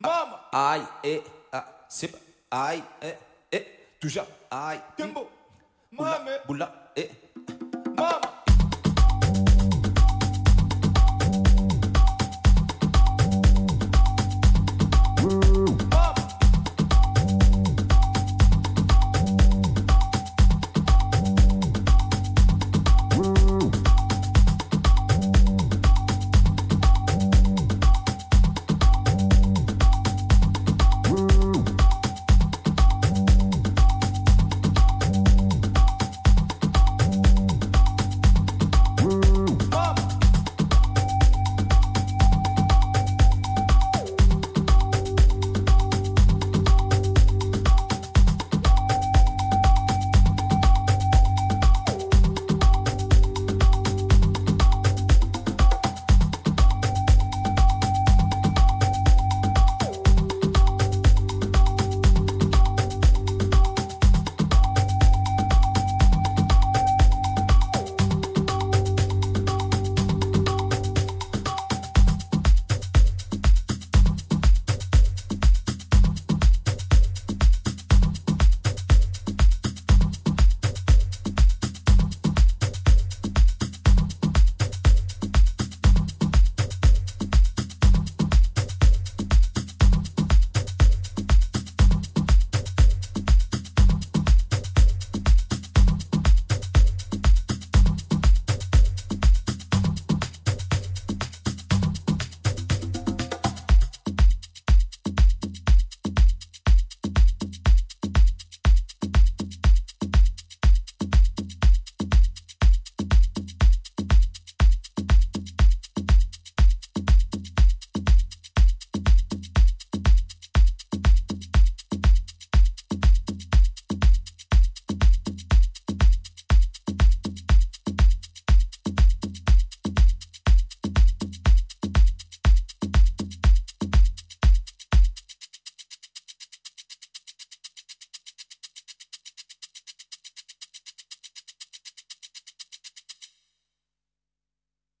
Mama. Aïe, eh, ah, c'est aïe, eh, eh, toujours aïe. Tembo. Mame. Boula, eh. Mama.